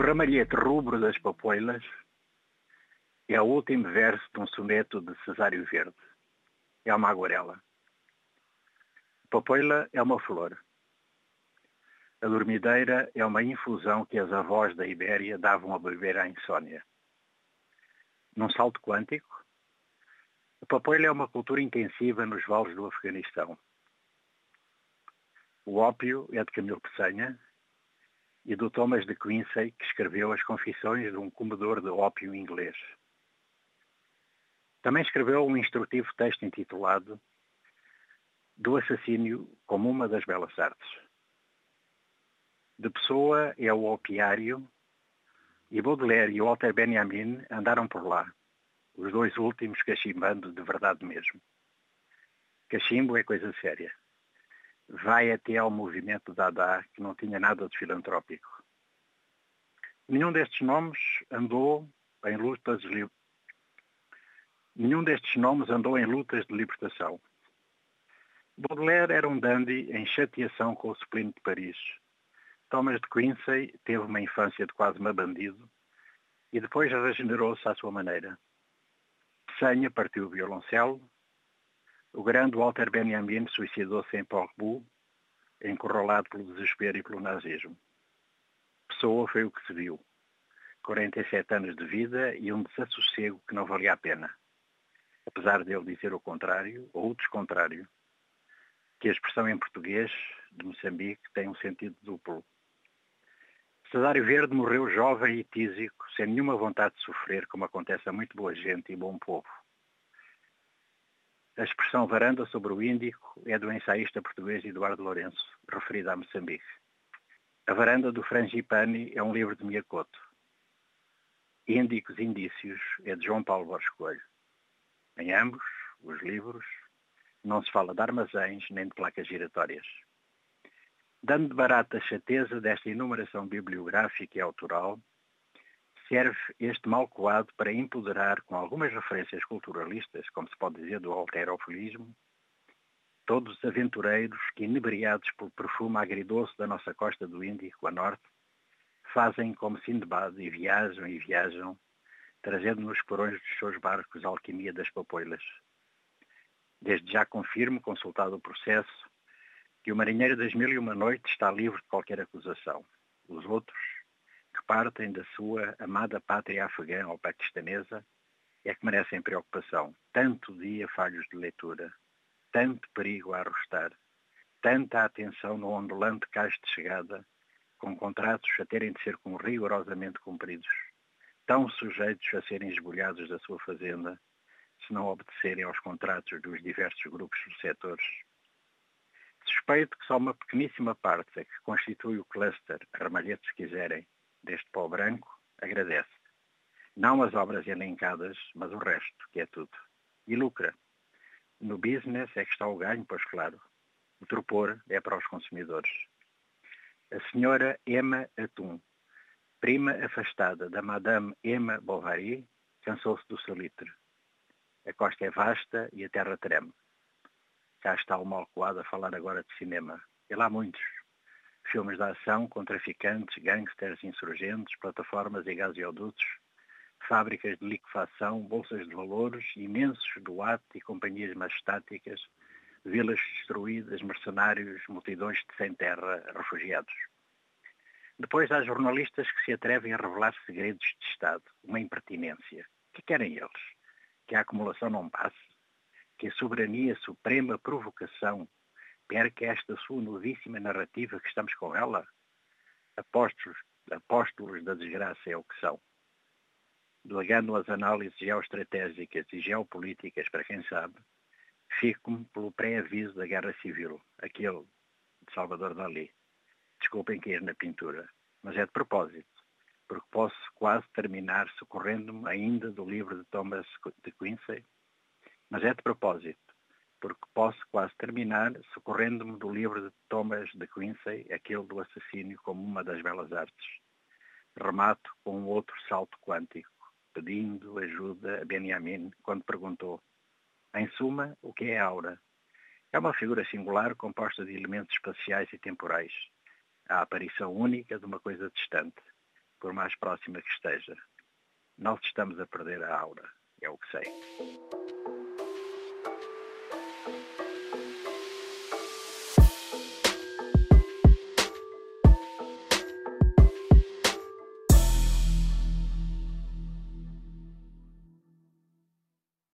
ramalhete rubro das papoilas é o último verso de um soneto de Cesário Verde. É uma aguarela. Papoila é uma flor. A dormideira é uma infusão que as avós da Ibéria davam a beber à insônia. Num salto quântico, a papoila é uma cultura intensiva nos vales do Afeganistão. O ópio é de Camilo Peçanha e do Thomas de Quincy, que escreveu as confissões de um comedor de ópio inglês. Também escreveu um instrutivo texto intitulado Do assassínio como uma das belas artes. De Pessoa é o opiário e Baudelaire e Walter Benjamin andaram por lá, os dois últimos cachimbando de verdade mesmo. Cachimbo é coisa séria. Vai até ao movimento Dada, que não tinha nada de filantrópico. Nenhum destes nomes andou em lutas Nenhum destes nomes andou em lutas de libertação. Baudelaire era um dandy em chateação com o suplino de Paris. Thomas de Quincy teve uma infância de quase uma bandido e depois regenerou-se à sua maneira. Senha partiu o violoncelo. O grande Walter Benjamin suicidou-se em Portbou, encurralado pelo desespero e pelo nazismo. Pessoa foi o que se viu. 47 anos de vida e um desassossego que não valia a pena apesar de ele dizer o contrário, ou o descontrário, que a expressão em português de Moçambique tem um sentido duplo. Cesário Verde morreu jovem e tísico, sem nenhuma vontade de sofrer, como acontece a muito boa gente e bom povo. A expressão varanda sobre o Índico é do ensaísta português Eduardo Lourenço, referido a Moçambique. A varanda do Frangipani é um livro de Miyakoto. Índicos Indícios é de João Paulo Borges Coelho. Em ambos os livros não se fala de armazéns nem de placas giratórias. Dando de barata a chateza desta enumeração bibliográfica e autoral, serve este mal coado para empoderar, com algumas referências culturalistas, como se pode dizer do alterofilismo, todos os aventureiros que, inebriados pelo perfume agridoce da nossa costa do Índico, a norte, fazem como Sindbad e viajam e viajam trazendo nos porões dos seus barcos a alquimia das papoilas. Desde já confirmo, consultado o processo, que o marinheiro das mil e uma noites está livre de qualquer acusação. Os outros, partem da sua amada pátria afegã ou paquistanesa, é que merecem preocupação. Tanto dia falhos de leitura, tanto perigo a arrostar, tanta atenção no ondulante cais de chegada, com contratos a terem de ser com rigorosamente cumpridos tão sujeitos a serem esbulhados da sua fazenda se não obedecerem aos contratos dos diversos grupos dos setores. Suspeito que só uma pequeníssima parte é que constitui o cluster, armalhete se quiserem, deste pó branco, agradece. Não as obras elencadas, mas o resto, que é tudo. E lucra. No business é que está o ganho, pois claro. O tropor é para os consumidores. A senhora Emma Atum, prima afastada da Madame Emma Bovary, cansou-se do salitre. A costa é vasta e a terra treme. Cá está o malcoado a falar agora de cinema. E lá muitos. Filmes de ação com traficantes, gangsters, insurgentes, plataformas e gasodutos, fábricas de liquefação, bolsas de valores, imensos doate e companhias majestáticas, vilas destruídas, mercenários, multidões de sem terra, refugiados. Depois há jornalistas que se atrevem a revelar segredos de Estado, uma impertinência. O que querem eles? Que a acumulação não passe? Que a soberania suprema provocação perca esta sua novíssima narrativa que estamos com ela? Apóstolos, apóstolos da desgraça é o que são. Delegando as análises geoestratégicas e geopolíticas para quem sabe, fico-me pelo pré-aviso da Guerra Civil, aquele de Salvador Dali desculpem cair na pintura, mas é de propósito, porque posso quase terminar socorrendo-me ainda do livro de Thomas de Quincy, mas é de propósito, porque posso quase terminar socorrendo-me do livro de Thomas de Quincy, aquele do assassínio como uma das belas artes. Remato com um outro salto quântico, pedindo ajuda a Benjamin quando perguntou, em suma, o que é aura? É uma figura singular composta de elementos espaciais e temporais, a aparição única de uma coisa distante, por mais próxima que esteja. Nós estamos a perder a aura, é o que sei.